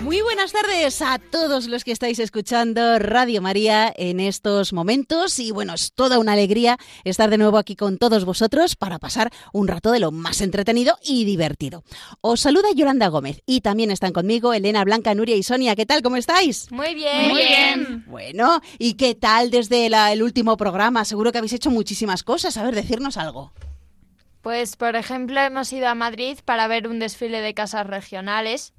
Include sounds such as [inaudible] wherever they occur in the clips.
Muy buenas tardes a todos los que estáis escuchando Radio María en estos momentos y bueno, es toda una alegría estar de nuevo aquí con todos vosotros para pasar un rato de lo más entretenido y divertido. Os saluda Yolanda Gómez y también están conmigo Elena, Blanca, Nuria y Sonia. ¿Qué tal? ¿Cómo estáis? Muy bien. Muy bien. Bueno, ¿y qué tal desde el último programa? Seguro que habéis hecho muchísimas cosas. A ver, decirnos algo. Pues, por ejemplo, hemos ido a Madrid para ver un desfile de casas regionales.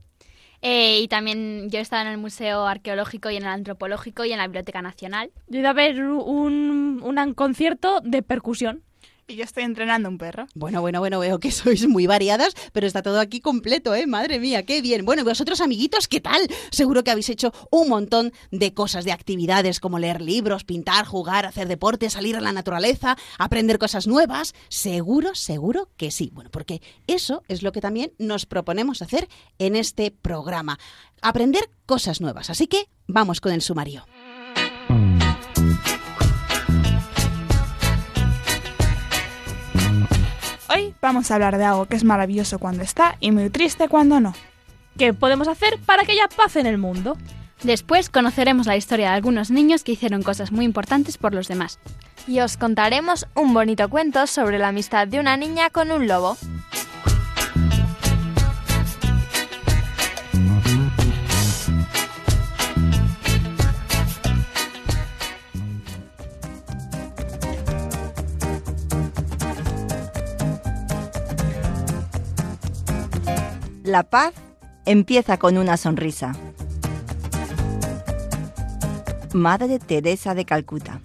Eh, y también yo he estado en el Museo Arqueológico y en el Antropológico y en la Biblioteca Nacional. Yo he ido a ver un, un concierto de percusión. Y yo estoy entrenando un perro. Bueno, bueno, bueno, veo que [laughs] sois muy variadas, pero está todo aquí completo, ¿eh? Madre mía, qué bien. Bueno, vosotros, amiguitos, ¿qué tal? Seguro que habéis hecho un montón de cosas, de actividades como leer libros, pintar, jugar, hacer deporte, salir a la naturaleza, aprender cosas nuevas. Seguro, seguro que sí. Bueno, porque eso es lo que también nos proponemos hacer en este programa. Aprender cosas nuevas. Así que vamos con el sumario. Hoy vamos a hablar de algo que es maravilloso cuando está y muy triste cuando no. ¿Qué podemos hacer para que haya paz en el mundo? Después conoceremos la historia de algunos niños que hicieron cosas muy importantes por los demás. Y os contaremos un bonito cuento sobre la amistad de una niña con un lobo. La paz empieza con una sonrisa. Madre Teresa de Calcuta.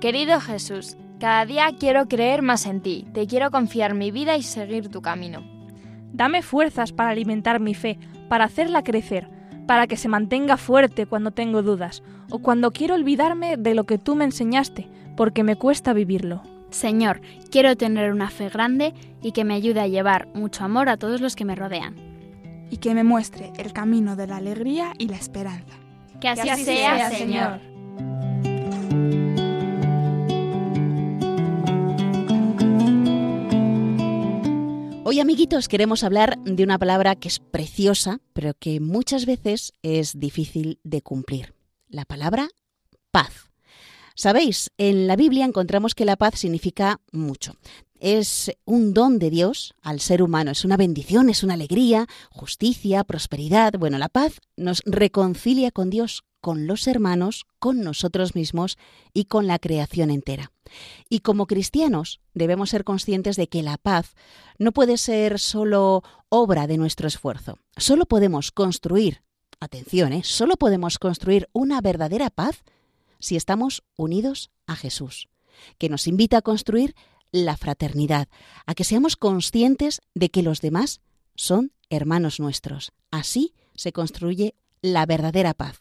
Querido Jesús, cada día quiero creer más en ti, te quiero confiar mi vida y seguir tu camino. Dame fuerzas para alimentar mi fe, para hacerla crecer, para que se mantenga fuerte cuando tengo dudas o cuando quiero olvidarme de lo que tú me enseñaste, porque me cuesta vivirlo. Señor, quiero tener una fe grande y que me ayude a llevar mucho amor a todos los que me rodean. Y que me muestre el camino de la alegría y la esperanza. Que así, sea, Señor. Hoy, amiguitos, queremos hablar de una palabra que es preciosa, pero que muchas veces es difícil de cumplir. La palabra paz. Sabéis, en la Biblia encontramos que la paz significa mucho. Es un don de Dios al ser humano, es una bendición, es una alegría, justicia, prosperidad. Bueno, la paz nos reconcilia con Dios, con los hermanos, con nosotros mismos y con la creación entera. Y como cristianos debemos ser conscientes de que la paz no puede ser solo obra de nuestro esfuerzo. Solo podemos construir, atención, ¿eh? solo podemos construir una verdadera paz si estamos unidos a Jesús, que nos invita a construir la fraternidad, a que seamos conscientes de que los demás son hermanos nuestros. Así se construye la verdadera paz.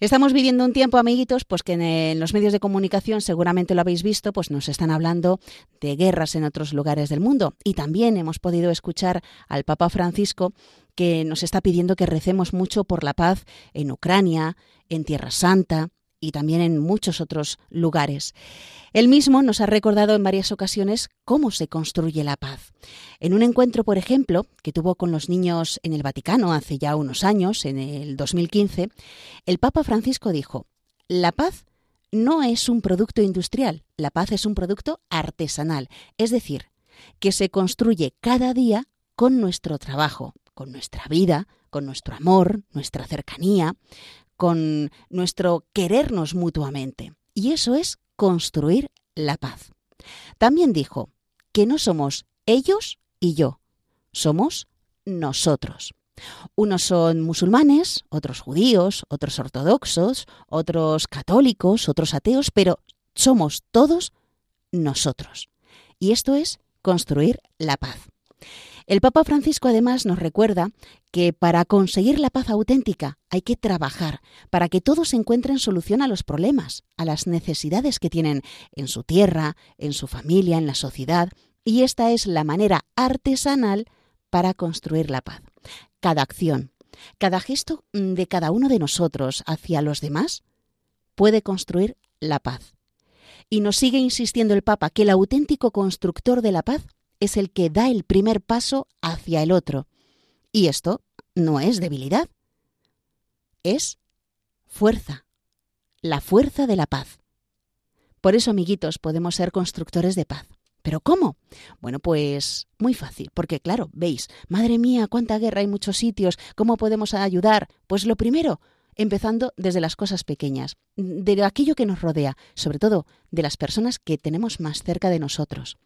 Estamos viviendo un tiempo, amiguitos, pues que en, los medios de comunicación seguramente lo habéis visto, pues nos están hablando de guerras en otros lugares del mundo. Y también hemos podido escuchar al Papa Francisco que nos está pidiendo que recemos mucho por la paz en Ucrania, en Tierra Santa, y también en muchos otros lugares. Él mismo nos ha recordado en varias ocasiones cómo se construye la paz. En un encuentro, por ejemplo, que tuvo con los niños en el Vaticano hace ya unos años, en el 2015, el Papa Francisco dijo, la paz no es un producto industrial, la paz es un producto artesanal, es decir, que se construye cada día con nuestro trabajo, con nuestra vida, con nuestro amor, nuestra cercanía, con nuestro querernos mutuamente. Y eso es construir la paz. También dijo que no somos ellos y yo, somos nosotros. Unos son musulmanes, otros judíos, otros ortodoxos, otros católicos, otros ateos, pero somos todos nosotros. Y esto es construir la paz. El Papa Francisco además nos recuerda que para conseguir la paz auténtica hay que trabajar para que todos encuentren solución a los problemas, a las necesidades que tienen en su tierra, en su familia, en la sociedad, y esta es la manera artesanal para construir la paz. Cada acción, cada gesto de cada uno de nosotros hacia los demás puede construir la paz. Y nos sigue insistiendo el Papa que el auténtico constructor de la paz es el que da el primer paso hacia el otro. Y esto no es debilidad, es fuerza, la fuerza de la paz. Por eso, amiguitos, podemos ser constructores de paz. ¿Pero cómo? Bueno, pues muy fácil, porque claro, veis, madre mía, cuánta guerra hay en muchos sitios, ¿cómo podemos ayudar? Pues lo primero, empezando desde las cosas pequeñas, de aquello que nos rodea, sobre todo de las personas que tenemos más cerca de nosotros.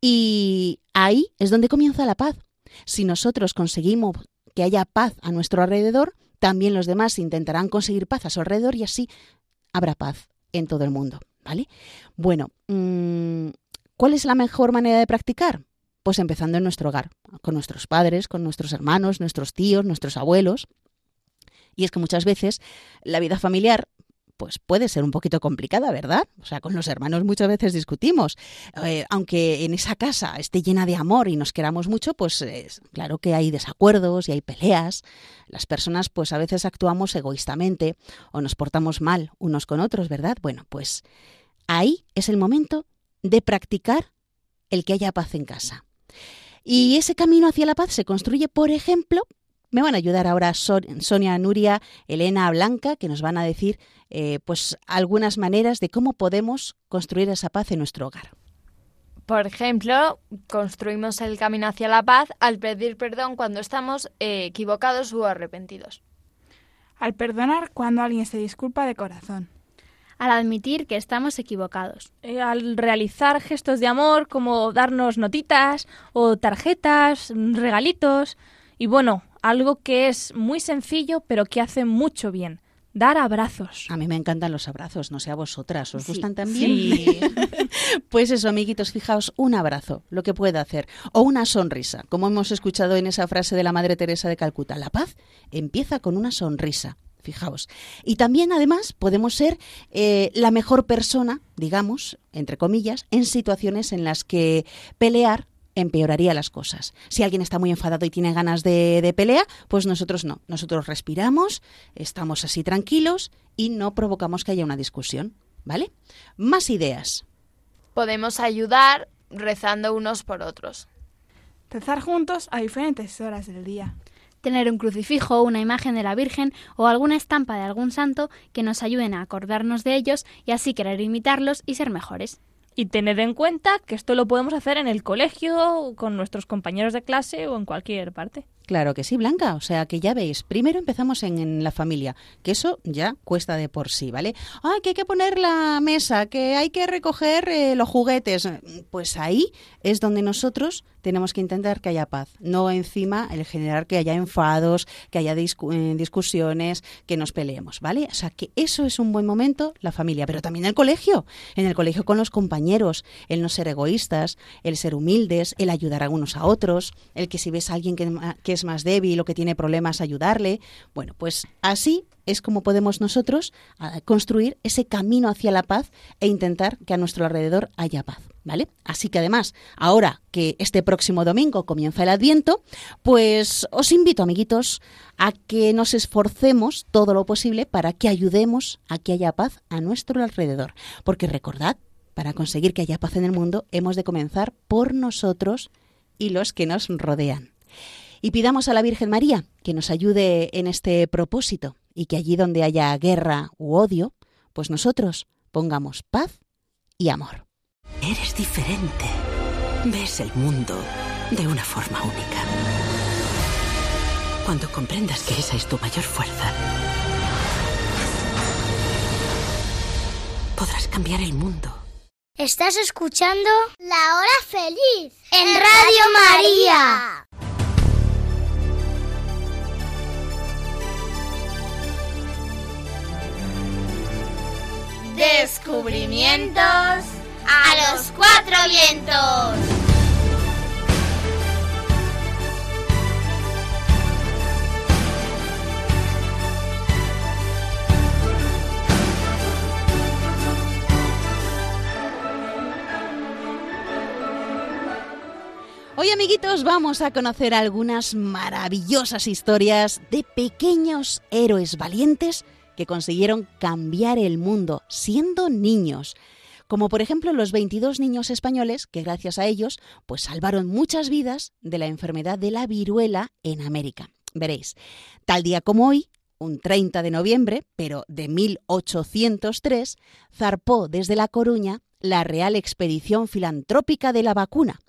Y ahí es donde comienza la paz. Si nosotros conseguimos que haya paz a nuestro alrededor, también los demás intentarán conseguir paz a su alrededor y así habrá paz en todo el mundo. ¿Vale? Bueno, mm, ¿cuál es la mejor manera de practicar? Pues empezando en nuestro hogar, con nuestros padres, con nuestros hermanos, nuestros tíos, nuestros abuelos. Y es que muchas veces la vida familiar pues puede ser un poquito complicada, ¿verdad? O sea, con los hermanos muchas veces discutimos. Eh, aunque en esa casa esté llena de amor y nos queramos mucho, pues claro que hay desacuerdos y hay peleas. Las personas pues a veces actuamos egoístamente o nos portamos mal unos con otros, ¿verdad? Bueno, pues ahí es el momento de practicar el que haya paz en casa. Y ese camino hacia la paz se construye, por ejemplo, me van a ayudar ahora Sonia, Nuria, Elena, Blanca, que nos van a decir eh, pues algunas maneras de cómo podemos construir esa paz en nuestro hogar. Por ejemplo, construimos el camino hacia la paz al pedir perdón cuando estamos eh, equivocados o arrepentidos. Al perdonar cuando alguien se disculpa de corazón. Al admitir que estamos equivocados. Eh, al realizar gestos de amor como darnos notitas o tarjetas, regalitos. Y bueno, algo que es muy sencillo pero que hace mucho bien. Dar abrazos. A mí me encantan los abrazos, no sé a vosotras, ¿os gustan también? Sí. [laughs] pues eso, amiguitos, fijaos, un abrazo, lo que puede hacer, o una sonrisa, como hemos escuchado en esa frase de la Madre Teresa de Calcuta. La paz empieza con una sonrisa. Fijaos. Y también, además, podemos ser eh, la mejor persona, digamos, entre comillas, en situaciones en las que pelear empeoraría las cosas. Si alguien está muy enfadado y tiene ganas de, de, pelea, pues nosotros no. Nosotros respiramos, estamos así tranquilos y no provocamos que haya una discusión. ¿Vale? Más ideas. Podemos ayudar rezando unos por otros. Rezar juntos a diferentes horas del día. Tener un crucifijo, una imagen de la Virgen o alguna estampa de algún santo que nos ayuden a acordarnos de ellos y así querer imitarlos y ser mejores. Y tened en cuenta que esto lo podemos hacer en el colegio, con nuestros compañeros de clase o en cualquier parte. Claro que sí, Blanca. O sea que ya veis, primero empezamos en, la familia, que eso ya cuesta de por sí, ¿vale? Ah, que hay que poner la mesa, que hay que recoger eh, los juguetes. Pues ahí es donde nosotros tenemos que intentar que haya paz, no encima el generar que haya enfados, que haya eh, discusiones, que nos peleemos, ¿vale? O sea que eso es un buen momento, la familia, pero también el colegio, en el colegio con los compañeros, el no ser egoístas, el ser humildes, el ayudar a unos a otros, el que si ves a alguien que, que es más débil o que tiene problemas, ayudarle. Bueno, pues así es como podemos nosotros ah, construir ese camino hacia la paz e intentar que a nuestro alrededor haya paz. ¿Vale? Así que además, ahora que este próximo domingo comienza el Adviento, pues os invito, amiguitos, a que nos esforcemos todo lo posible para que ayudemos a que haya paz a nuestro alrededor. Porque recordad, para conseguir que haya paz en el mundo, hemos de comenzar por nosotros y los que nos rodean. Y pidamos a la Virgen María que nos ayude en este propósito y que allí donde haya guerra u odio, pues nosotros pongamos paz y amor. Eres diferente. Ves el mundo de una forma única. Cuando comprendas que esa es tu mayor fuerza, podrás cambiar el mundo. Estás escuchando La Hora Feliz en Radio María. Descubrimientos a los cuatro vientos. Hoy amiguitos vamos a conocer algunas maravillosas historias de pequeños héroes valientes que consiguieron cambiar el mundo siendo niños. Como por ejemplo los 22 niños españoles que gracias a ellos pues salvaron muchas vidas de la enfermedad de la viruela en América. Veréis, tal día como hoy, un 30 de noviembre, pero de 1803, zarpó desde La Coruña la Real Expedición Filantrópica de la Vacuna,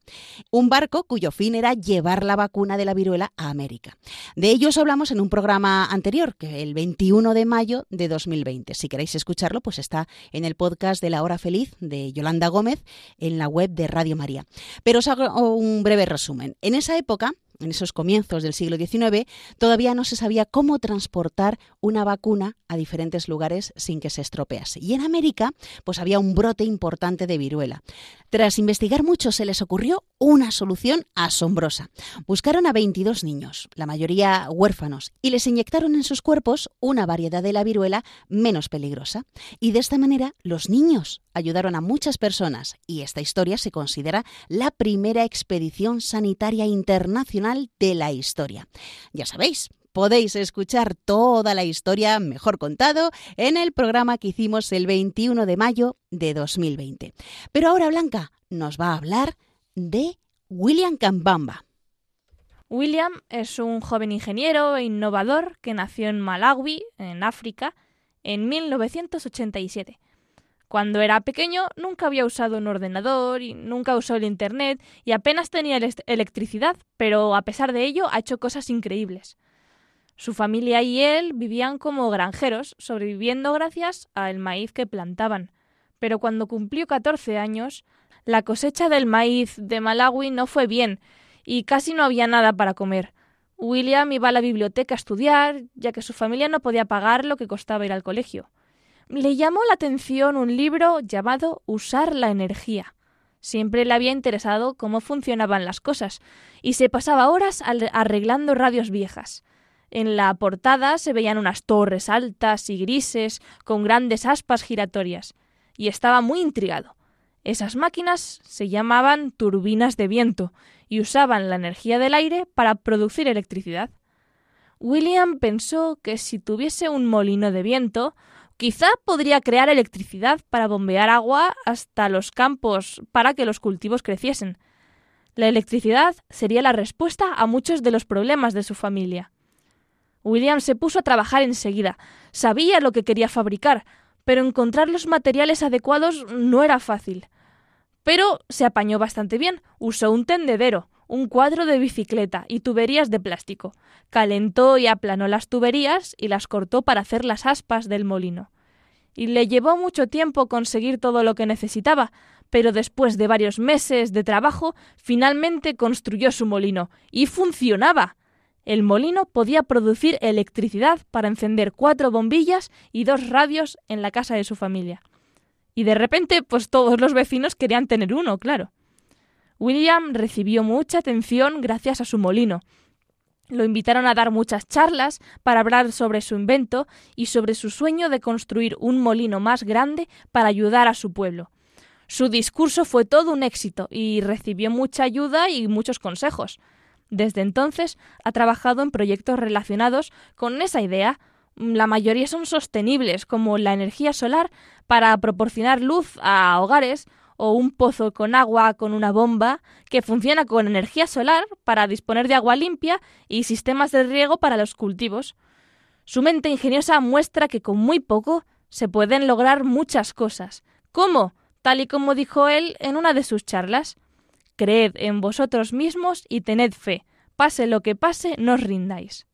un barco cuyo fin era llevar la vacuna de la viruela a América. De ello os hablamos en un programa anterior, que el 21 de mayo de 2020. Si queréis escucharlo, pues está en el podcast de La Hora Feliz de Yolanda Gómez en la web de Radio María. Pero os hago un breve resumen. En esa época, en esos comienzos del siglo XIX, todavía no se sabía cómo transportar una vacuna a diferentes lugares sin que se estropease. Y en América, pues había un brote importante de viruela. Tras investigar mucho, se les ocurrió una solución asombrosa. Buscaron a 22 niños, la mayoría huérfanos, y les inyectaron en sus cuerpos una variedad de la viruela menos peligrosa. Y de esta manera, los niños ayudaron a muchas personas, y esta historia se considera la primera expedición sanitaria internacional de la historia. Ya sabéis, podéis escuchar toda la historia mejor contado en el programa que hicimos el 21 de mayo de 2020. Pero ahora Blanca nos va a hablar de William Kambamba. William es un joven ingeniero e innovador que nació en Malawi, en África, en 1987. Cuando era pequeño nunca había usado un ordenador y nunca usó el Internet y apenas tenía electricidad, pero a pesar de ello ha hecho cosas increíbles. Su familia y él vivían como granjeros, sobreviviendo gracias al maíz que plantaban. Pero cuando cumplió 14 años, la cosecha del maíz de Malawi no fue bien y casi no había nada para comer. William iba a la biblioteca a estudiar, ya que su familia no podía pagar lo que costaba ir al colegio. Le llamó la atención un libro llamado Usar la energía. Siempre le había interesado cómo funcionaban las cosas, y se pasaba horas arreglando radios viejas. En la portada se veían unas torres altas y grises con grandes aspas giratorias, y estaba muy intrigado. Esas máquinas se llamaban turbinas de viento y usaban la energía del aire para producir electricidad. William pensó que si tuviese un molino de viento, quizá podría crear electricidad para bombear agua hasta los campos para que los cultivos creciesen. La electricidad sería la respuesta a muchos de los problemas de su familia. William se puso a trabajar enseguida. Sabía lo que quería fabricar, pero encontrar los materiales adecuados no era fácil. Pero se apañó bastante bien. Usó un tendedero, un cuadro de bicicleta y tuberías de plástico. Calentó y aplanó las tuberías y las cortó para hacer las aspas del molino. Y le llevó mucho tiempo conseguir todo lo que necesitaba, pero después de varios meses de trabajo, finalmente construyó su molino. Y funcionaba. El molino podía producir electricidad para encender cuatro bombillas y dos radios en la casa de su familia. Y de repente, pues todos los vecinos querían tener uno, claro. William recibió mucha atención gracias a su molino. Lo invitaron a dar muchas charlas para hablar sobre su invento y sobre su sueño de construir un molino más grande para ayudar a su pueblo. Su discurso fue todo un éxito y recibió mucha ayuda y muchos consejos. Desde entonces ha trabajado en proyectos relacionados con esa idea. La mayoría son sostenibles, como la energía solar para proporcionar luz a hogares o un pozo con agua con una bomba que funciona con energía solar para disponer de agua limpia y sistemas de riego para los cultivos. Su mente ingeniosa muestra que con muy poco se pueden lograr muchas cosas. ¿Cómo? Tal y como dijo él en una de sus charlas. Creed en vosotros mismos y tened fe. Pase lo que pase, no os rindáis.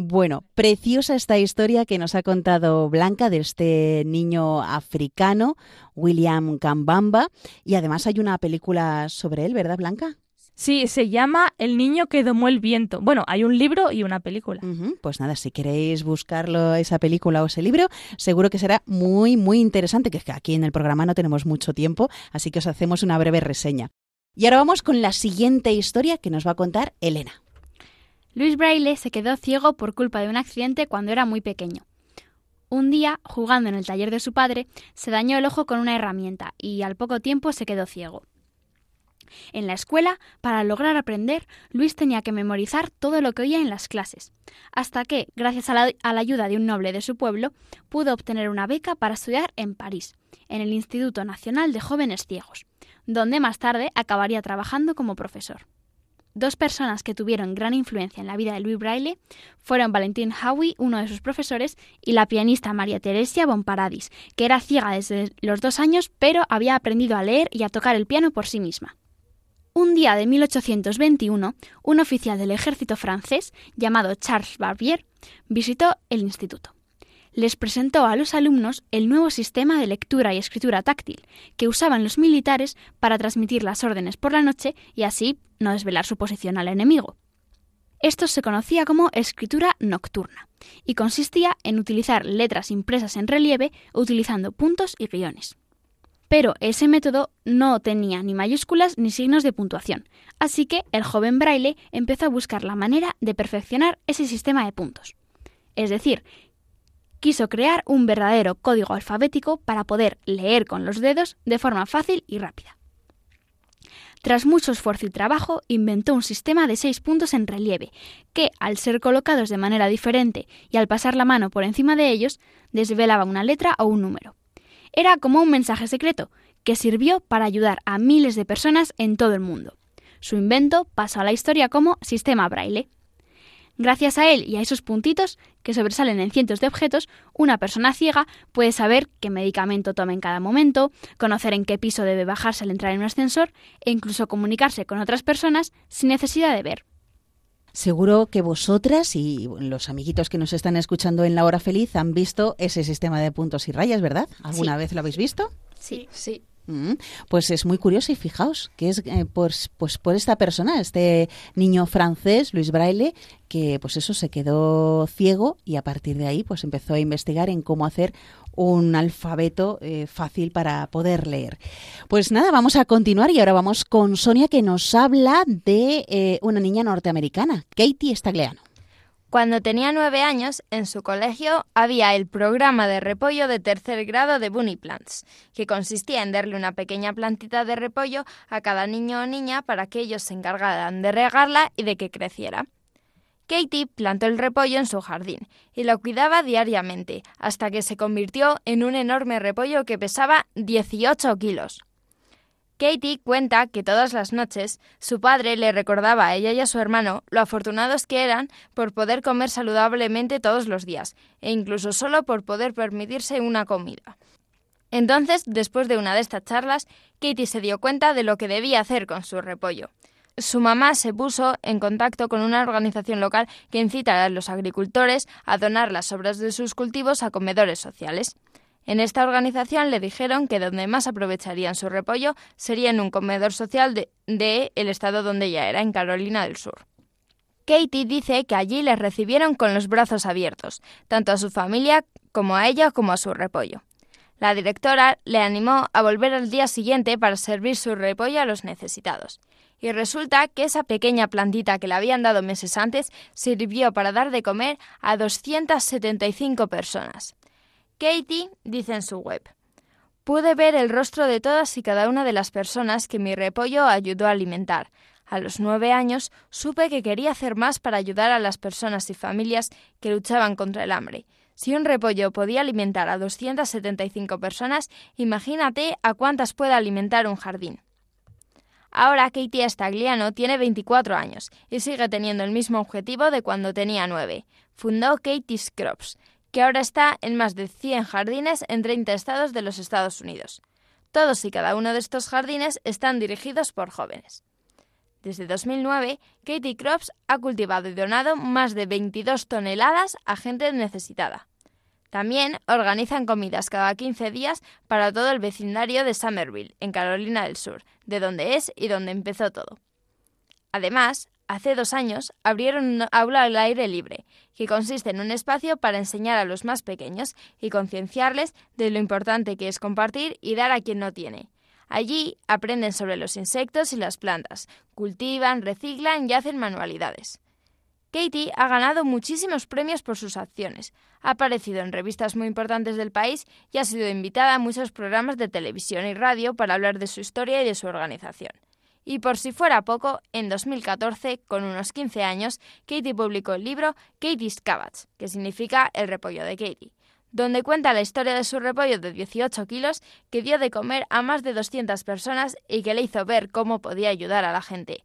Bueno, preciosa esta historia que nos ha contado Blanca de este niño africano, William Kambamba, y además hay una película sobre él, ¿verdad, Blanca? Sí, se llama El niño que domó el viento. Bueno, hay un libro y una película. pues nada, si queréis buscarlo, esa película o ese libro, seguro que será muy, muy interesante, que es que aquí en el programa no tenemos mucho tiempo, así que os hacemos una breve reseña. Y ahora vamos con la siguiente historia que nos va a contar Elena. Luis Braille se quedó ciego por culpa de un accidente cuando era muy pequeño. Un día, jugando en el taller de su padre, se dañó el ojo con una herramienta y al poco tiempo se quedó ciego. En la escuela, para lograr aprender, Luis tenía que memorizar todo lo que oía en las clases, hasta que, gracias a la, a la, ayuda de un noble de su pueblo, pudo obtener una beca para estudiar en París, en el Instituto Nacional de Jóvenes Ciegos, donde más tarde acabaría trabajando como profesor. Dos personas que tuvieron gran influencia en la vida de Louis Braille fueron Valentin Howie, uno de sus profesores, y la pianista María Teresia Bonparadis, que era ciega desde los dos años, pero había aprendido a leer y a tocar el piano por sí misma. Un día de 1821, un oficial del ejército francés, llamado Charles Barbier, visitó el instituto les presentó a los alumnos el nuevo sistema de lectura y escritura táctil que usaban los militares para transmitir las órdenes por la noche y así no desvelar su posición al enemigo. Esto se conocía como escritura nocturna y consistía en utilizar letras impresas en relieve utilizando puntos y guiones. Pero ese método no tenía ni mayúsculas ni signos de puntuación, así que el joven Braille empezó a buscar la manera de perfeccionar ese sistema de puntos. Es decir, quiso crear un verdadero código alfabético para poder leer con los dedos de forma fácil y rápida. Tras mucho esfuerzo y trabajo, inventó un sistema de seis puntos en relieve, que, al ser colocados de manera diferente y al pasar la mano por encima de ellos, desvelaba una letra o un número. Era como un mensaje secreto, que sirvió para ayudar a miles de personas en todo el mundo. Su invento pasó a la historia como sistema braille. Gracias a él y a esos puntitos que sobresalen en cientos de objetos, una persona ciega puede saber qué medicamento toma en cada momento, conocer en qué piso debe bajarse al entrar en un ascensor e incluso comunicarse con otras personas sin necesidad de ver. Seguro que vosotras y los amiguitos que nos están escuchando en la hora feliz han visto ese sistema de puntos y rayas, ¿verdad? ¿Alguna sí. vez lo habéis visto? Sí, sí. Pues es muy curioso y fijaos que es eh, pues, pues por esta persona, este niño francés, Luis Braille, que pues eso se quedó ciego y a partir de ahí pues empezó a investigar en cómo hacer un alfabeto eh, fácil para poder leer. Pues nada, vamos a continuar y ahora vamos con Sonia que nos habla de eh, una niña norteamericana, Katie Stagliano. Cuando tenía nueve años, en su colegio había el programa de repollo de tercer grado de Bunny Plants, que consistía en darle una pequeña plantita de repollo a cada niño o niña para que ellos se encargaran de regarla y de que creciera. Katie plantó el repollo en su jardín y lo cuidaba diariamente, hasta que se convirtió en un enorme repollo que pesaba 18 kilos. Katie cuenta que todas las noches su padre le recordaba a ella y a su hermano lo afortunados que eran por poder comer saludablemente todos los días, e incluso solo por poder permitirse una comida. Entonces, después de una de estas charlas, Katie se dio cuenta de lo que debía hacer con su repollo. Su mamá se puso en contacto con una organización local que incita a los agricultores a donar las sobras de sus cultivos a comedores sociales. En esta organización le dijeron que donde más aprovecharían su repollo sería en un comedor social de, el estado donde ella era, en Carolina del Sur. Katie dice que allí les recibieron con los brazos abiertos, tanto a su familia como a ella como a su repollo. La directora le animó a volver al día siguiente para servir su repollo a los necesitados. Y resulta que esa pequeña plantita que le habían dado meses antes sirvió para dar de comer a 275 personas. Katie dice en su web, Pude ver el rostro de todas y cada una de las personas que mi repollo ayudó a alimentar. A los nueve años supe que quería hacer más para ayudar a las personas y familias que luchaban contra el hambre. Si un repollo podía alimentar a 275 personas, imagínate a cuántas puede alimentar un jardín. Ahora Katie Stagliano tiene 24 años y sigue teniendo el mismo objetivo de cuando tenía nueve. Fundó Katie's Crops, que ahora está en más de 100 jardines en 30 estados de los Estados Unidos. Todos y cada uno de estos jardines están dirigidos por jóvenes. Desde 2009, Katie Crops ha cultivado y donado más de 22 toneladas a gente necesitada. También organizan comidas cada 15 días para todo el vecindario de Somerville, en Carolina del Sur, de donde es y donde empezó todo. Además, hace dos años abrieron un aula al aire libre, que consiste en un espacio para enseñar a los más pequeños y concienciarles de lo importante que es compartir y dar a quien no tiene. Allí aprenden sobre los insectos y las plantas, cultivan, reciclan y hacen manualidades. Katie ha ganado muchísimos premios por sus acciones, ha aparecido en revistas muy importantes del país y ha sido invitada a muchos programas de televisión y radio para hablar de su historia y de su organización. Y por si fuera poco, en 2014, con unos 15 años, Katie publicó el libro Katie's Cabbage, que significa el repollo de Katie, donde cuenta la historia de su repollo de 18 kilos que dio de comer a más de 200 personas y que le hizo ver cómo podía ayudar a la gente.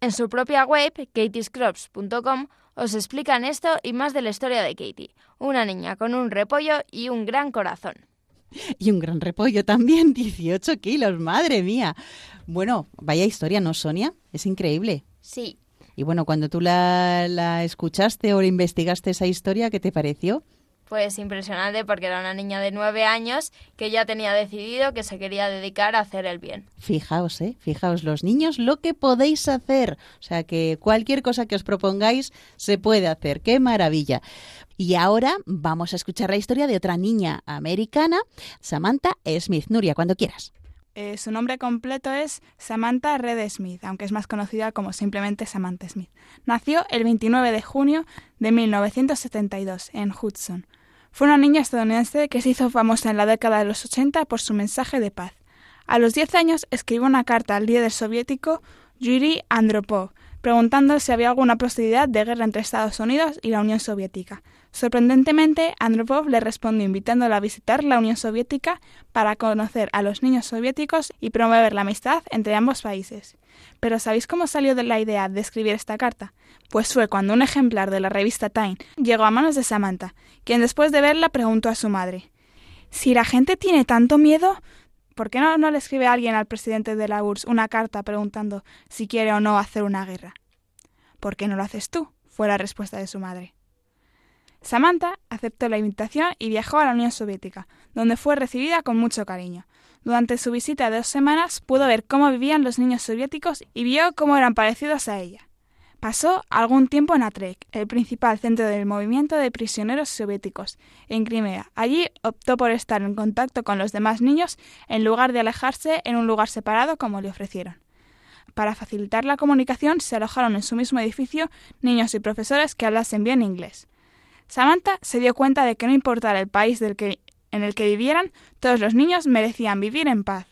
En su propia web, katiescrops.com, os explican esto y más de la historia de Katie, una niña con un repollo y un gran corazón. Y un gran repollo también, [laughs] 18 kilos, madre mía. Bueno, vaya historia, ¿no, Sonia? Es increíble. Sí. Y bueno, cuando tú la, la escuchaste o investigaste esa historia, ¿qué te pareció? Pues impresionante porque era una niña de nueve años que ya tenía decidido que se quería dedicar a hacer el bien. Fijaos, ¿eh? Fijaos los niños lo que podéis hacer. O sea que cualquier cosa que os propongáis se puede hacer. ¡Qué maravilla! Y ahora vamos a escuchar la historia de otra niña americana, Samantha Smith. Nuria, cuando quieras. Eh, su nombre completo es Samantha Red Smith, aunque es más conocida como simplemente Samantha Smith. Nació el 29 de junio de 1972 en Hudson. Fue una niña estadounidense que se hizo famosa en la década de los 80 por su mensaje de paz. A los 10 años escribió una carta al líder soviético Yuri Andropov, preguntando si había alguna posibilidad de guerra entre Estados Unidos y la Unión Soviética. Sorprendentemente, Andropov le respondió invitándola a visitar la Unión Soviética para conocer a los niños soviéticos y promover la amistad entre ambos países. Pero ¿sabéis cómo salió de la idea de escribir esta carta? Pues fue cuando un ejemplar de la revista Time llegó a manos de Samantha, quien después de verla preguntó a su madre Si la gente tiene tanto miedo, ¿por qué no, no le escribe alguien al presidente de la URSS una carta preguntando si quiere o no hacer una guerra? ¿Por qué no lo haces tú? fue la respuesta de su madre. Samantha aceptó la invitación y viajó a la Unión Soviética, donde fue recibida con mucho cariño. Durante su visita de dos semanas pudo ver cómo vivían los niños soviéticos y vio cómo eran parecidos a ella. Pasó algún tiempo en Atrek, el principal centro del movimiento de prisioneros soviéticos, en Crimea. Allí optó por estar en contacto con los demás niños en lugar de alejarse en un lugar separado como le ofrecieron. Para facilitar la comunicación se alojaron en su mismo edificio niños y profesores que hablasen bien inglés. Samantha se dio cuenta de que no importara el país en el que vivieran, todos los niños merecían vivir en paz.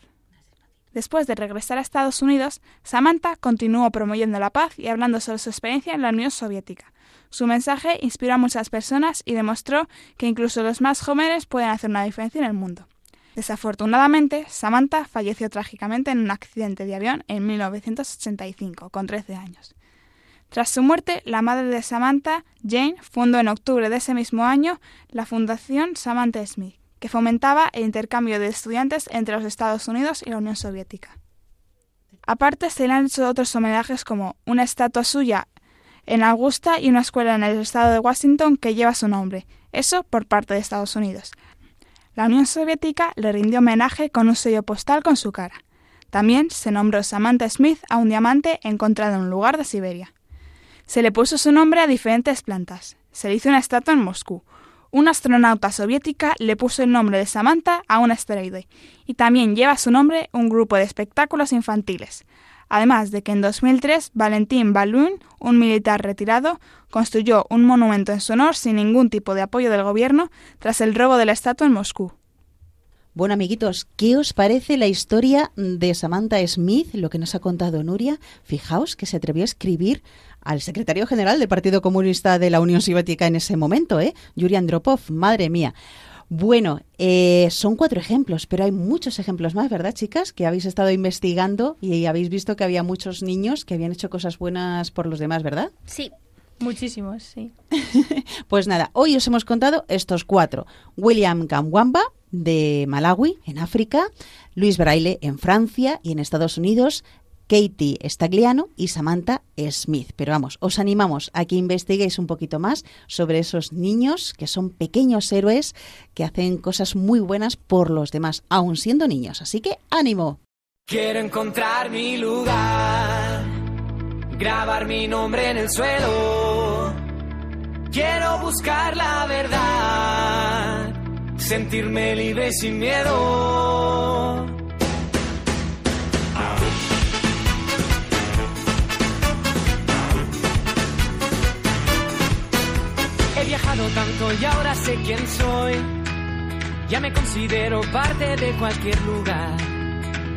Después de regresar a Estados Unidos, Samantha continuó promoviendo la paz y hablando sobre su experiencia en la Unión Soviética. Su mensaje inspiró a muchas personas y demostró que incluso los más jóvenes pueden hacer una diferencia en el mundo. Desafortunadamente, Samantha falleció trágicamente en un accidente de avión en 1985, con 13 años. Tras su muerte, la madre de Samantha, Jane, fundó en octubre de ese mismo año la Fundación Samantha Smith, que fomentaba el intercambio de estudiantes entre los Estados Unidos y la Unión Soviética. Aparte, se le han hecho otros homenajes como una estatua suya en Augusta y una escuela en el estado de Washington que lleva su nombre, eso por parte de Estados Unidos. La Unión Soviética le rindió homenaje con un sello postal con su cara. También se nombró Samantha Smith a un diamante encontrado en un lugar de Siberia. Se le puso su nombre a diferentes plantas. Se le hizo una estatua en Moscú. Una astronauta soviética le puso el nombre de Samantha a un asteroide. Y también lleva su nombre un grupo de espectáculos infantiles. Además de que en 2003 Valentín Balun, un militar retirado, construyó un monumento en su honor sin ningún tipo de apoyo del gobierno tras el robo de la estatua en Moscú. Bueno, amiguitos, ¿qué os parece la historia de Samantha Smith, lo que nos ha contado Nuria? Fijaos que se atrevió a escribir al secretario general del Partido Comunista de la Unión Soviética en ese momento, ¿eh? Yuri Andropov, madre mía. Bueno, eh, son cuatro ejemplos, pero hay muchos ejemplos más, ¿verdad, chicas? Que habéis estado investigando y habéis visto que había muchos niños que habían hecho cosas buenas por los demás, ¿verdad? Sí. Muchísimos, sí. [laughs] pues nada, hoy os hemos contado estos cuatro. William Kamwamba, de Malawi, en África, Luis Braille, en Francia y en Estados Unidos, Katie Stagliano y Samantha Smith. Pero vamos, os animamos a que investiguéis un poquito más sobre esos niños que son pequeños héroes que hacen cosas muy buenas por los demás, aun siendo niños. Así que ánimo. Quiero encontrar mi lugar, grabar mi nombre en el suelo. Quiero buscar la verdad, sentirme libre sin miedo. Tanto y ahora sé quién soy. Ya me considero parte de cualquier lugar.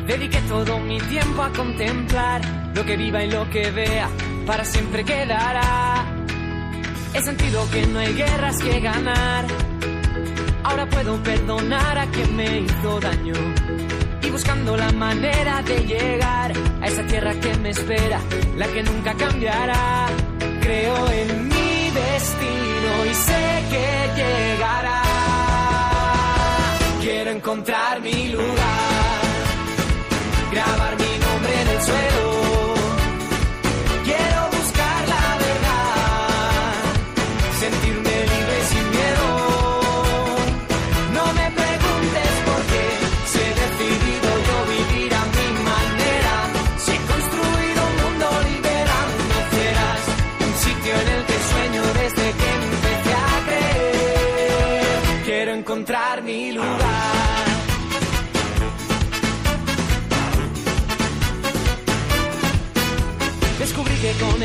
Dediqué todo mi tiempo a contemplar lo que viva y lo que vea, para siempre quedará. He sentido que no hay guerras que ganar. Ahora puedo perdonar a quien me hizo daño. Y buscando la manera de llegar a esa tierra que me espera, la que nunca cambiará. Creo en mi destino y sé que llegará. Quiero encontrar mi lugar, grabar mi nombre en el suelo.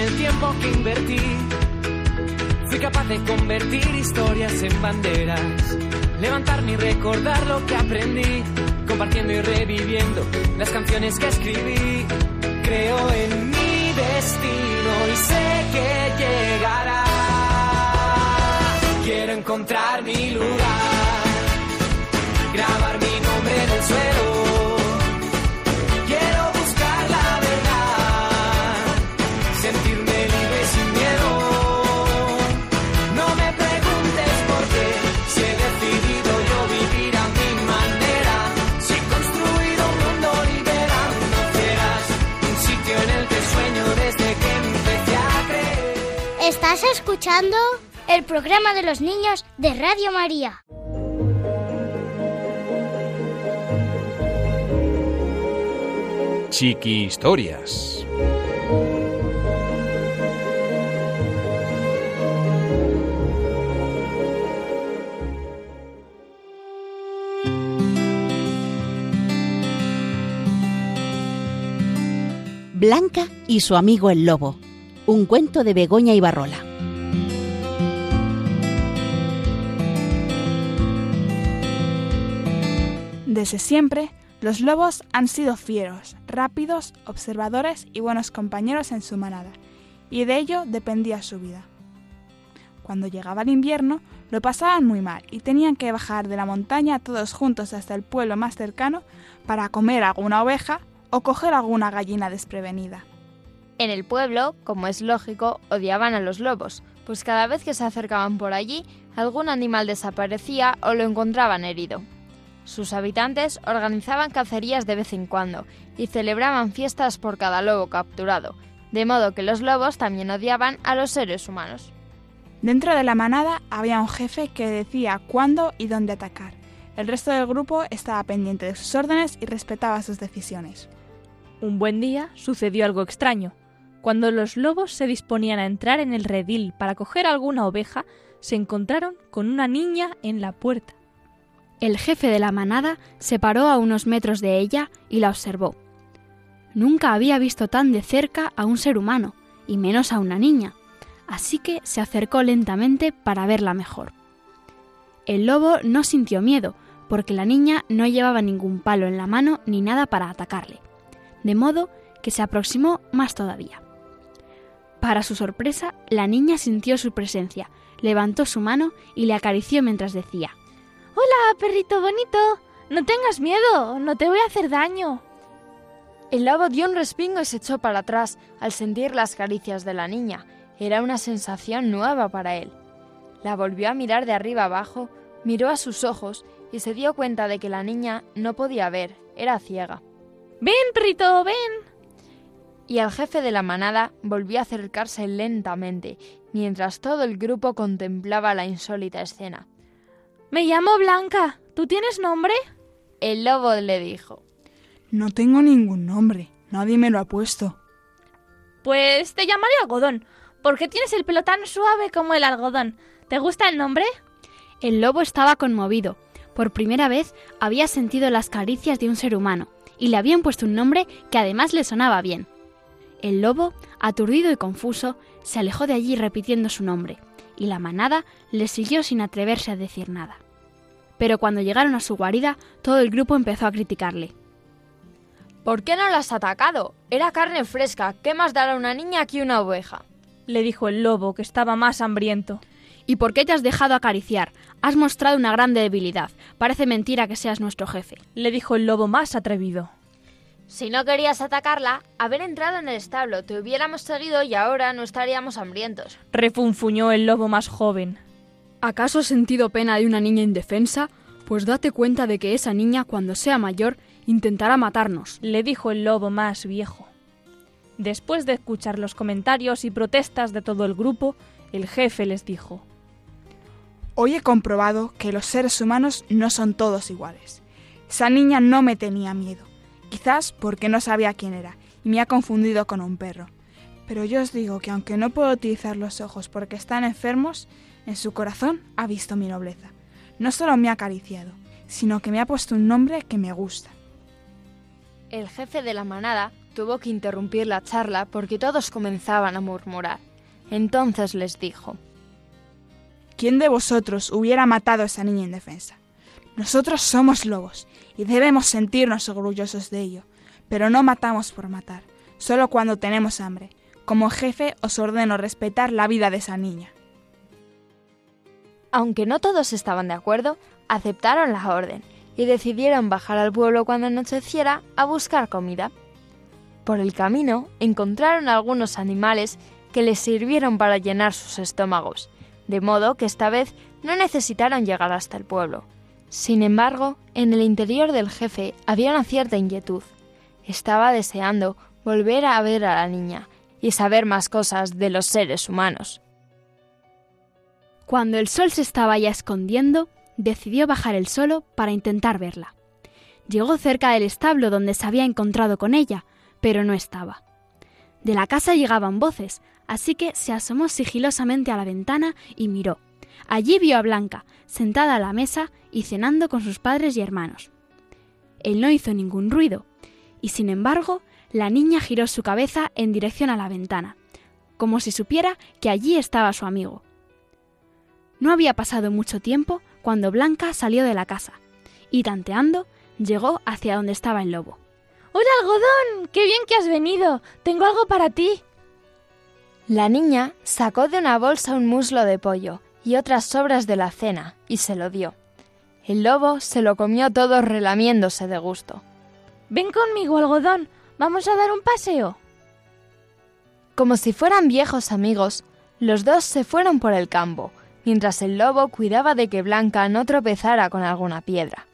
El tiempo que invertí, fui capaz de convertir historias en banderas, levantarme y recordar lo que aprendí, compartiendo y reviviendo las canciones que escribí. Creo en mi destino y sé que llegará. Quiero encontrar mi lugar, grabar mi nombre en el suelo. Escuchando? El programa de los niños de Radio María. Chiqui Historias. Blanca y su amigo el lobo. Un cuento de Begoña Ibarrola. Desde siempre, los lobos han sido fieros, rápidos, observadores y buenos compañeros en su manada, y de ello dependía su vida. Cuando llegaba el invierno, lo pasaban muy mal y tenían que bajar de la montaña todos juntos hasta el pueblo más cercano para comer alguna oveja o coger alguna gallina desprevenida. En el pueblo, como es lógico, odiaban a los lobos, pues cada vez que se acercaban por allí, algún animal desaparecía o lo encontraban herido. Sus habitantes organizaban cacerías de vez en cuando y celebraban fiestas por cada lobo capturado, de modo que los lobos también odiaban a los seres humanos. Dentro de la manada había un jefe que decía cuándo y dónde atacar. El resto del grupo estaba pendiente de sus órdenes y respetaba sus decisiones. Un buen día sucedió algo extraño. Cuando los lobos se disponían a entrar en el redil para coger alguna oveja, se encontraron con una niña en la puerta. El jefe de la manada se paró a unos metros de ella y la observó. Nunca había visto tan de cerca a un ser humano, y menos a una niña, así que se acercó lentamente para verla mejor. El lobo no sintió miedo, porque la niña no llevaba ningún palo en la mano ni nada para atacarle, de modo que se aproximó más todavía. Para su sorpresa, la niña sintió su presencia, levantó su mano y le acarició mientras decía Hola, perrito bonito. No tengas miedo, no te voy a hacer daño. El lobo dio un respingo y se echó para atrás al sentir las caricias de la niña. Era una sensación nueva para él. La volvió a mirar de arriba abajo, miró a sus ojos y se dio cuenta de que la niña no podía ver, era ciega. Ven, perrito, ven. Y el jefe de la manada volvió a acercarse lentamente, mientras todo el grupo contemplaba la insólita escena. Me llamo Blanca. ¿Tú tienes nombre? El lobo le dijo. No tengo ningún nombre. Nadie me lo ha puesto. Pues te llamaré algodón, porque tienes el pelo tan suave como el algodón. ¿Te gusta el nombre? El lobo estaba conmovido. Por primera vez había sentido las caricias de un ser humano, y le habían puesto un nombre que además le sonaba bien. El lobo, aturdido y confuso, se alejó de allí repitiendo su nombre, y la manada le siguió sin atreverse a decir nada. Pero cuando llegaron a su guarida, todo el grupo empezó a criticarle. ¿Por qué no la has atacado? Era carne fresca. ¿Qué más dará una niña que una oveja? Le dijo el lobo, que estaba más hambriento. ¿Y por qué te has dejado acariciar? Has mostrado una gran debilidad. Parece mentira que seas nuestro jefe. Le dijo el lobo más atrevido. Si no querías atacarla, haber entrado en el establo, te hubiéramos seguido y ahora no estaríamos hambrientos. Refunfuñó el lobo más joven. ¿Acaso has sentido pena de una niña indefensa? Pues date cuenta de que esa niña, cuando sea mayor, intentará matarnos. Le dijo el lobo más viejo. Después de escuchar los comentarios y protestas de todo el grupo, el jefe les dijo Hoy he comprobado que los seres humanos no son todos iguales. Esa niña no me tenía miedo, quizás porque no sabía quién era y me ha confundido con un perro. Pero yo os digo que aunque no puedo utilizar los ojos porque están enfermos, en su corazón ha visto mi nobleza. No solo me ha acariciado, sino que me ha puesto un nombre que me gusta. El jefe de la manada tuvo que interrumpir la charla porque todos comenzaban a murmurar. Entonces les dijo, ¿Quién de vosotros hubiera matado a esa niña indefensa? Nosotros somos lobos y debemos sentirnos orgullosos de ello, pero no matamos por matar, solo cuando tenemos hambre. Como jefe os ordeno respetar la vida de esa niña. Aunque no todos estaban de acuerdo, aceptaron la orden y decidieron bajar al pueblo cuando anocheciera a buscar comida. Por el camino encontraron algunos animales que les sirvieron para llenar sus estómagos, de modo que esta vez no necesitaron llegar hasta el pueblo. Sin embargo, en el interior del jefe había una cierta inquietud. Estaba deseando volver a ver a la niña y saber más cosas de los seres humanos. Cuando el sol se estaba ya escondiendo, decidió bajar el solo para intentar verla. Llegó cerca del establo donde se había encontrado con ella, pero no estaba. De la casa llegaban voces, así que se asomó sigilosamente a la ventana y miró. Allí vio a Blanca, sentada a la mesa y cenando con sus padres y hermanos. Él no hizo ningún ruido, y sin embargo, la niña giró su cabeza en dirección a la ventana, como si supiera que allí estaba su amigo. No había pasado mucho tiempo cuando Blanca salió de la casa, y tanteando, llegó hacia donde estaba el lobo. ¡Hola, algodón! ¡Qué bien que has venido! Tengo algo para ti. La niña sacó de una bolsa un muslo de pollo y otras sobras de la cena y se lo dio. El lobo se lo comió todo relamiéndose de gusto. Ven conmigo, algodón. Vamos a dar un paseo. Como si fueran viejos amigos, los dos se fueron por el campo, mientras el lobo cuidaba de que Blanca no tropezara con alguna piedra.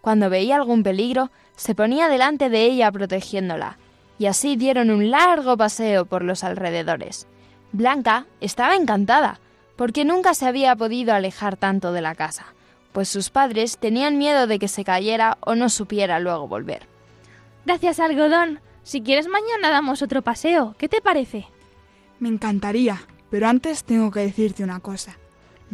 Cuando veía algún peligro, se ponía delante de ella protegiéndola, y así dieron un largo paseo por los alrededores. Blanca estaba encantada, porque nunca se había podido alejar tanto de la casa, pues sus padres tenían miedo de que se cayera o no supiera luego volver. Gracias, algodón. Si quieres mañana damos otro paseo. ¿Qué te parece? Me encantaría, pero antes tengo que decirte una cosa.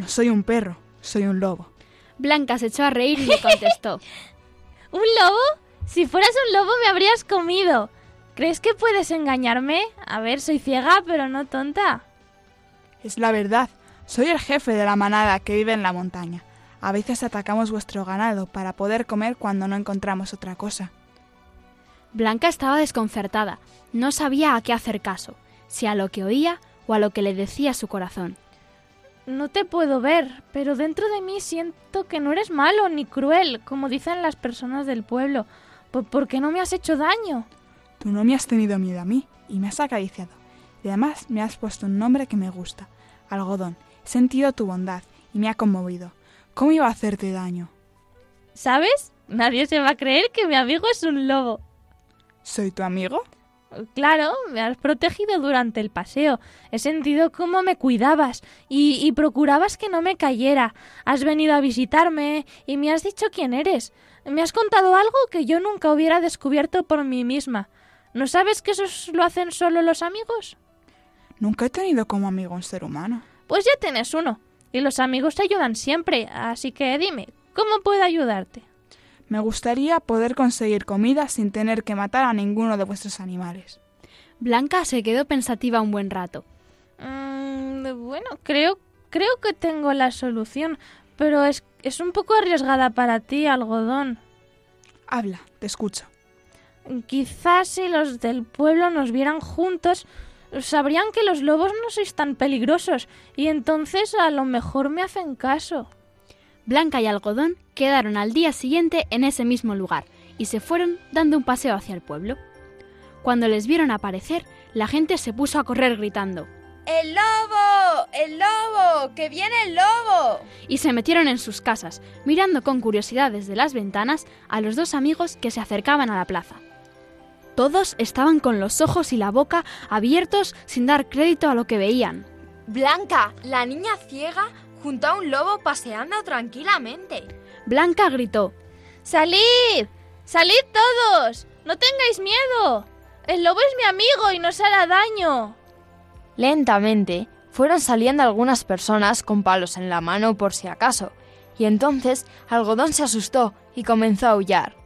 No soy un perro, soy un lobo. Blanca se echó a reír y le contestó. [laughs] ¿Un lobo? Si fueras un lobo me habrías comido. ¿Crees que puedes engañarme? A ver, soy ciega, pero no tonta. Es la verdad. Soy el jefe de la manada que vive en la montaña. A veces atacamos vuestro ganado para poder comer cuando no encontramos otra cosa. Blanca estaba desconcertada. No sabía a qué hacer caso, si a lo que oía o a lo que le decía su corazón. No te puedo ver, pero dentro de mí siento que no eres malo ni cruel, como dicen las personas del pueblo. ¿Por qué no me has hecho daño? Tú no me has tenido miedo a mí y me has acariciado. Y además me has puesto un nombre que me gusta, algodón. He sentido tu bondad y me ha conmovido. ¿Cómo iba a hacerte daño? ¿Sabes? Nadie se va a creer que mi amigo es un lobo. ¿Soy tu amigo? Claro, me has protegido durante el paseo. He sentido cómo me cuidabas y, y, procurabas que no me cayera. Has venido a visitarme y me has dicho quién eres. Me has contado algo que yo nunca hubiera descubierto por mí misma. ¿No sabes que eso lo hacen solo los amigos? Nunca he tenido como amigo un ser humano. Pues ya tienes uno. Y los amigos te ayudan siempre. Así que dime, ¿cómo puedo ayudarte? Me gustaría poder conseguir comida sin tener que matar a ninguno de vuestros animales. Blanca se quedó pensativa un buen rato. Mm, bueno, creo, creo que tengo la solución, pero es, es un poco arriesgada para ti, algodón. Habla, te escucho. Quizás si los del pueblo nos vieran juntos, sabrían que los lobos no sois tan peligrosos y entonces a lo mejor me hacen caso. Blanca y Algodón quedaron al día siguiente en ese mismo lugar y se fueron dando un paseo hacia el pueblo. Cuando les vieron aparecer, la gente se puso a correr gritando ¡El lobo! ¡El lobo! ¡Que viene el lobo! Y se metieron en sus casas, mirando con curiosidad desde las ventanas a los dos amigos que se acercaban a la plaza. Todos estaban con los ojos y la boca abiertos sin dar crédito a lo que veían. Blanca, la niña ciega, junto a un lobo paseando tranquilamente. Blanca gritó ¡Salid! ¡Salid todos! ¡No tengáis miedo! El lobo es mi amigo y nos hará daño. Lentamente fueron saliendo algunas personas con palos en la mano por si acaso, y entonces Algodón se asustó y comenzó a aullar.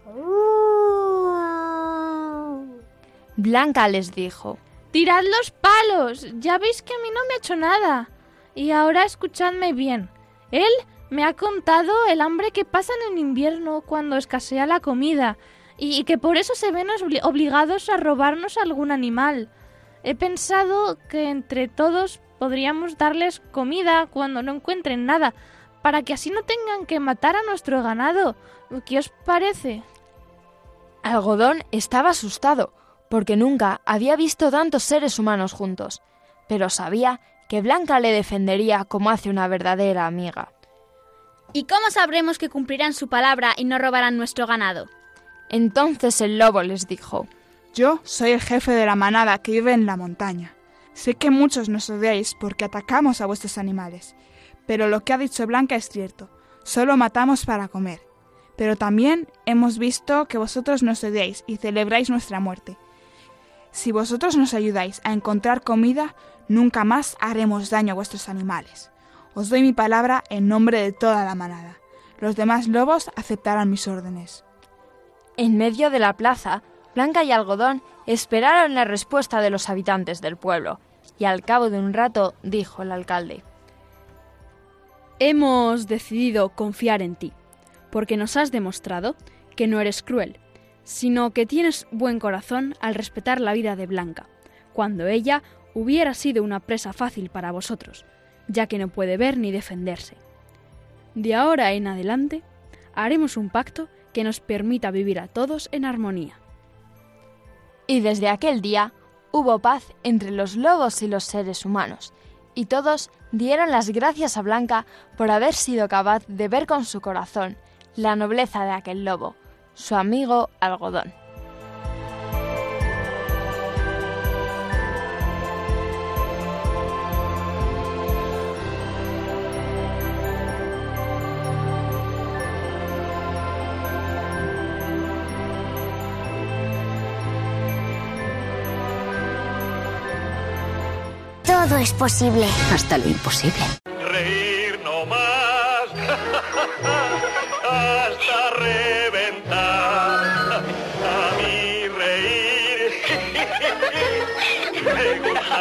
Blanca les dijo Tirad los palos. Ya veis que a mí no me ha hecho nada. Y ahora escuchadme bien. Él me ha contado el hambre que pasan en invierno cuando escasea la comida y que por eso se ven obligados a robarnos algún animal. He pensado que entre todos podríamos darles comida cuando no encuentren nada, para que así no tengan que matar a nuestro ganado. ¿Qué os parece? Algodón estaba asustado, porque nunca había visto tantos seres humanos juntos, pero sabía que Blanca le defendería como hace una verdadera amiga. ¿Y cómo sabremos que cumplirán su palabra y no robarán nuestro ganado? Entonces el lobo les dijo Yo soy el jefe de la manada que vive en la montaña. Sé que muchos nos odiáis porque atacamos a vuestros animales, pero lo que ha dicho Blanca es cierto. Solo matamos para comer. Pero también hemos visto que vosotros nos odiáis y celebráis nuestra muerte. Si vosotros nos ayudáis a encontrar comida, nunca más haremos daño a vuestros animales. Os doy mi palabra en nombre de toda la manada. Los demás lobos aceptarán mis órdenes. En medio de la plaza, Blanca y Algodón esperaron la respuesta de los habitantes del pueblo, y al cabo de un rato dijo el alcalde Hemos decidido confiar en ti, porque nos has demostrado que no eres cruel, sino que tienes buen corazón al respetar la vida de Blanca, cuando ella hubiera sido una presa fácil para vosotros, ya que no puede ver ni defenderse. De ahora en adelante, haremos un pacto que nos permita vivir a todos en armonía. Y desde aquel día hubo paz entre los lobos y los seres humanos, y todos dieron las gracias a Blanca por haber sido capaz de ver con su corazón la nobleza de aquel lobo, su amigo algodón. Todo es posible. Hasta lo imposible. Reír no más. [laughs] Hasta reventar. A mí reír. [laughs] Me gusta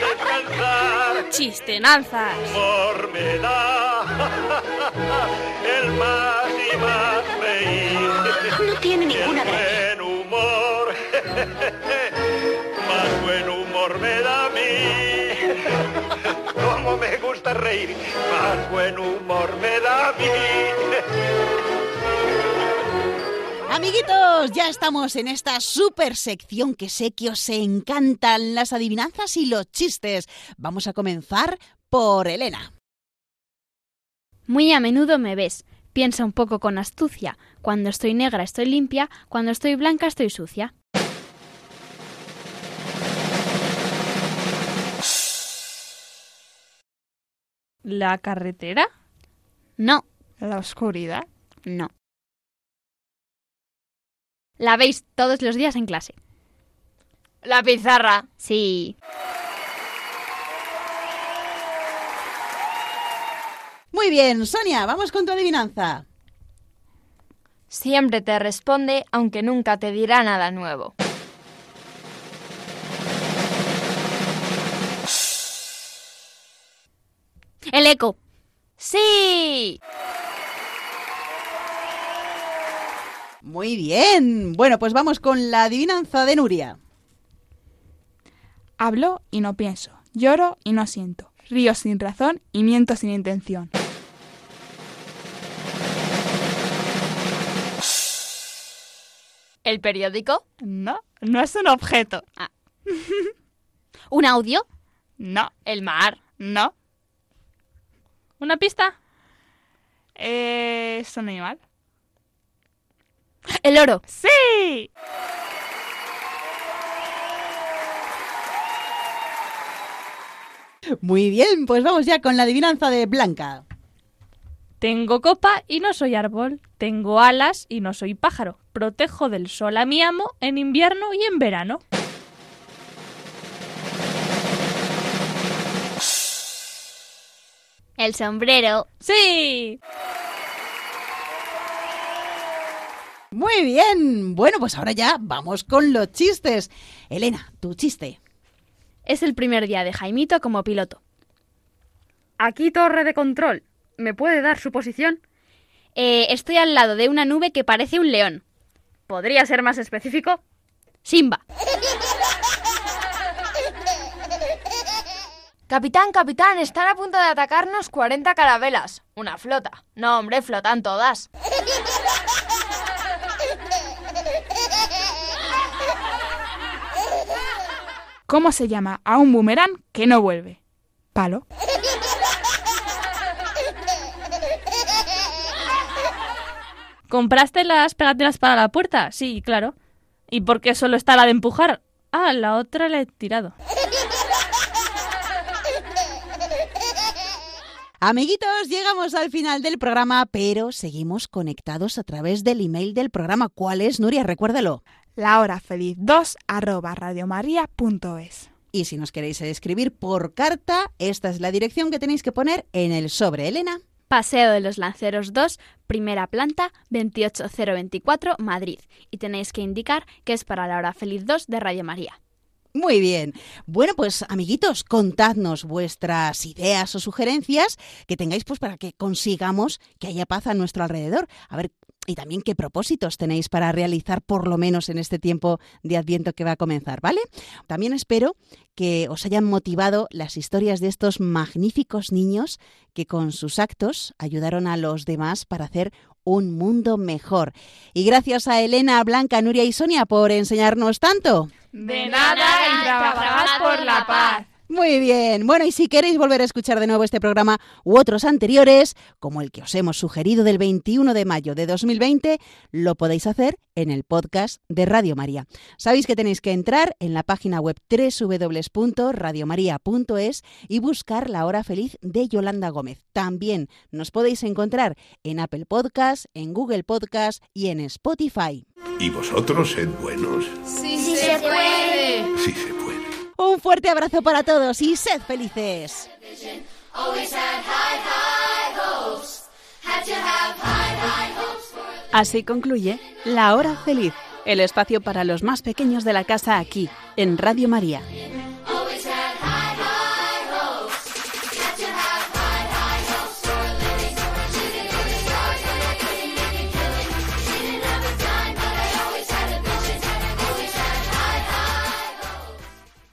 descansar. Chistenanzas. Humor me da. [laughs] El más y más reír. No tiene ninguna gracia. Buen humor. Más buen humor me da a mí. Como me gusta reír, más buen humor me da a mí. Amiguitos, ya estamos en esta super sección que sé que os encantan las adivinanzas y los chistes. Vamos a comenzar por Elena. Muy a menudo me ves. Piensa un poco con astucia. Cuando estoy negra estoy limpia, cuando estoy blanca estoy sucia. ¿La carretera? No, ¿La oscuridad? no. La veis todos los días en clase. La pizarra. Sí. Muy bien, Sonia, vamos con tu adivinanza. Siempre te responde aunque nunca te dirá nada nuevo. El eco. ¡Sí! Muy bien. Bueno, pues vamos con la adivinanza de Nuria. Hablo y no pienso, lloro y no siento, río sin razón y miento sin intención. ¿El periódico? No, no es un objeto. [laughs] ¿Un audio? No, ¿El mar? no. ¿Una pista? ¿Es un animal? El oro. ¡Sí! Muy bien, pues vamos ya con la adivinanza de Blanca. Tengo copa y no soy árbol. Tengo alas y no soy pájaro. Protejo del sol a mi amo en invierno y en verano. El sombrero. ¡Sí! Muy bien. Bueno, pues ahora ya vamos con los chistes. Elena, tu chiste. Es el primer día de Jaimito como piloto. Aquí torre de control. ¿Me puede dar su posición? Eh, estoy al lado de una nube que parece un león. ¿Podría ser más específico? Simba. [laughs] Capitán, capitán, están a punto de atacarnos 40 carabelas. Una flota. No, hombre, flotan todas. ¿Cómo se llama a un boomerang que no vuelve? Palo. ¿Compraste las pegatinas para la puerta? Sí, claro. ¿Y por qué solo está la de empujar? Ah, la otra la he tirado. Amiguitos, llegamos al final del programa, pero seguimos conectados a través del email del programa. ¿Cuál es, Nuria? Recuérdalo. La hora feliz 2 arroba radiomaria.es. Y si nos queréis escribir por carta, esta es la dirección que tenéis que poner en el sobre, Elena. Paseo de los Lanceros 2, primera planta, 28024, Madrid. Y tenéis que indicar que es para la hora feliz 2 de Radio María. Muy bien. Bueno, pues amiguitos, contadnos vuestras ideas o sugerencias que tengáis pues para que consigamos que haya paz a nuestro alrededor. A ver, y también qué propósitos tenéis para realizar por lo menos en este tiempo de Adviento que va a comenzar, ¿vale? También espero que os hayan motivado las historias de estos magníficos niños que con sus actos ayudaron a los demás para hacer un mundo mejor. Y gracias a Elena, Blanca, Nuria y Sonia por enseñarnos tanto. De nada y trabajad por la paz. Muy bien. Bueno, y si queréis volver a escuchar de nuevo este programa u otros anteriores, como el que os hemos sugerido del 21 de mayo de 2020, lo podéis hacer en el podcast de Radio María. Sabéis que tenéis que entrar en la página web www.radiomaria.es y buscar La Hora Feliz de Yolanda Gómez. También nos podéis encontrar en Apple Podcast, en Google Podcast y en Spotify. ¿Y vosotros sed buenos? Sí, se puede. Sí se puede. Un fuerte abrazo para todos y sed felices. Así concluye La Hora Feliz, el espacio para los más pequeños de la casa aquí, en Radio María.